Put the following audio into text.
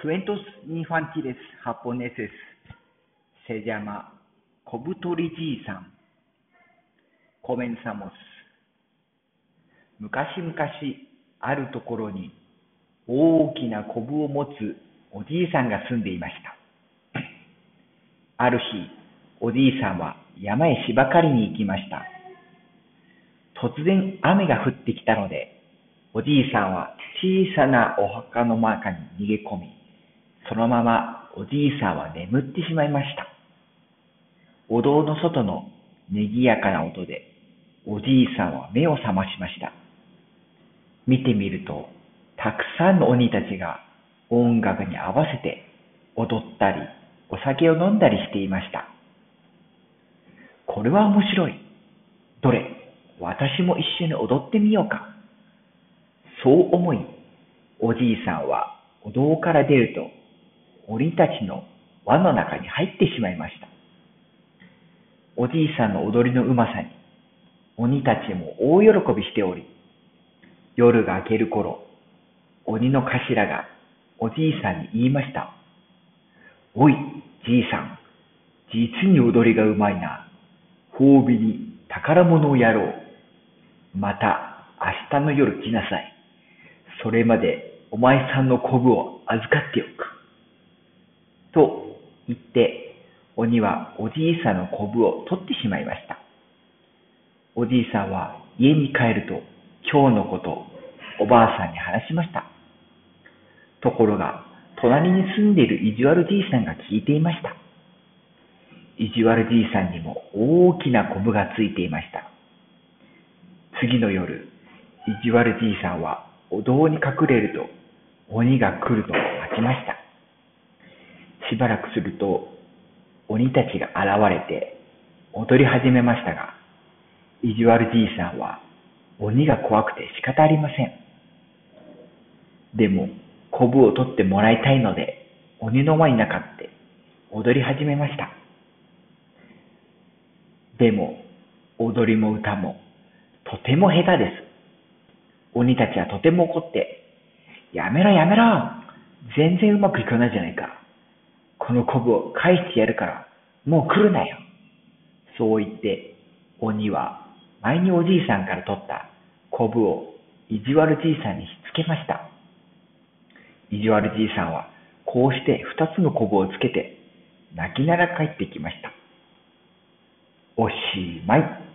Cuentos infantiles japoneses se llama Kobutori-ji-san. Comenzamos. 昔々あるところに大きなコブを持つおじいさんが住んでいました。ある日、おじいさんは山へ芝刈りに行きました。突然雨が降ってきたので、おじいさんは小さなお墓の中に逃げ込み、そのままおじいさんは眠ってしまいました。お堂の外の賑やかな音で、おじいさんは目を覚ましました。見てみると、たくさんの鬼たちが音楽に合わせて踊ったり、お酒を飲んだりしていました。これは面白い。どれ、私も一緒に踊ってみようか。そう思い、おじいさんはお堂から出ると、鬼たちの輪の中に入ってしまいました。おじいさんの踊りのうまさに、鬼たちも大喜びしており、夜が明ける頃、鬼の頭がおじいさんに言いました。おい、じいさん、実に踊りがうまいな。褒美に宝物をやろう。また明日の夜来なさい。それまでお前さんのコブを預かっておく。言って、鬼はおじいさんのコブを取ってしまいました。おじいさんは家に帰ると、今日のことおばあさんに話しました。ところが、隣に住んでいる意地悪じいさんが聞いていました。意地悪じいさんにも大きなコブがついていました。次の夜、意地悪じいさんはお堂に隠れると鬼が来るのを待ちました。しばらくすると鬼たちが現れて踊り始めましたが、意地悪じいさんは鬼が怖くて仕方ありません。でも、コブを取ってもらいたいので、鬼の輪になかって踊り始めました。でも、踊りも歌もとても下手です。鬼たちはとても怒って、やめろやめろ全然うまくいかないじゃないか。このコブを返してやるから、もう来るなよ。そう言って、鬼は前におじいさんから取ったコブを意地悪じいさんにしつけました。意地悪じいさんはこうして二つのコブをつけて泣きながら帰ってきました。おしまい。